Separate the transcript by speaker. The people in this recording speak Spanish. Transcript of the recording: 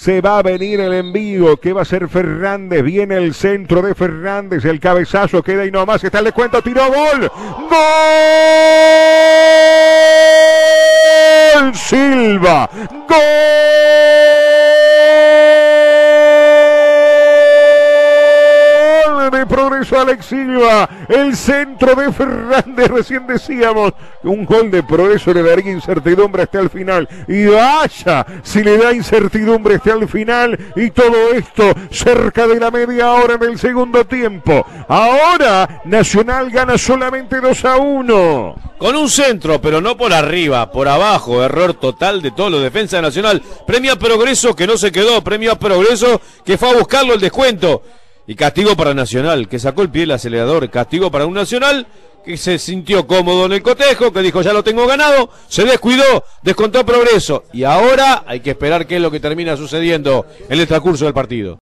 Speaker 1: Se va a venir el envío que va a ser Fernández. Viene el centro de Fernández. El cabezazo queda y nomás. Está el descuento. Tiró gol. Gol. Silva. Gol progreso Alex Silva. El centro de Fernández. Recién decíamos un gol de progreso le daría incertidumbre hasta el final. Y vaya, si le da incertidumbre hasta el final. Y todo esto cerca de la media hora en el segundo tiempo. Ahora Nacional gana solamente 2 a 1.
Speaker 2: Con un centro, pero no por arriba, por abajo. Error total de todos los defensas de Nacional. Premio a Progreso que no se quedó. Premio a Progreso que fue a buscarlo el descuento. Y castigo para Nacional, que sacó el pie del acelerador. Castigo para un Nacional que se sintió cómodo en el cotejo, que dijo ya lo tengo ganado, se descuidó, descontó progreso. Y ahora hay que esperar qué es lo que termina sucediendo en el transcurso del partido.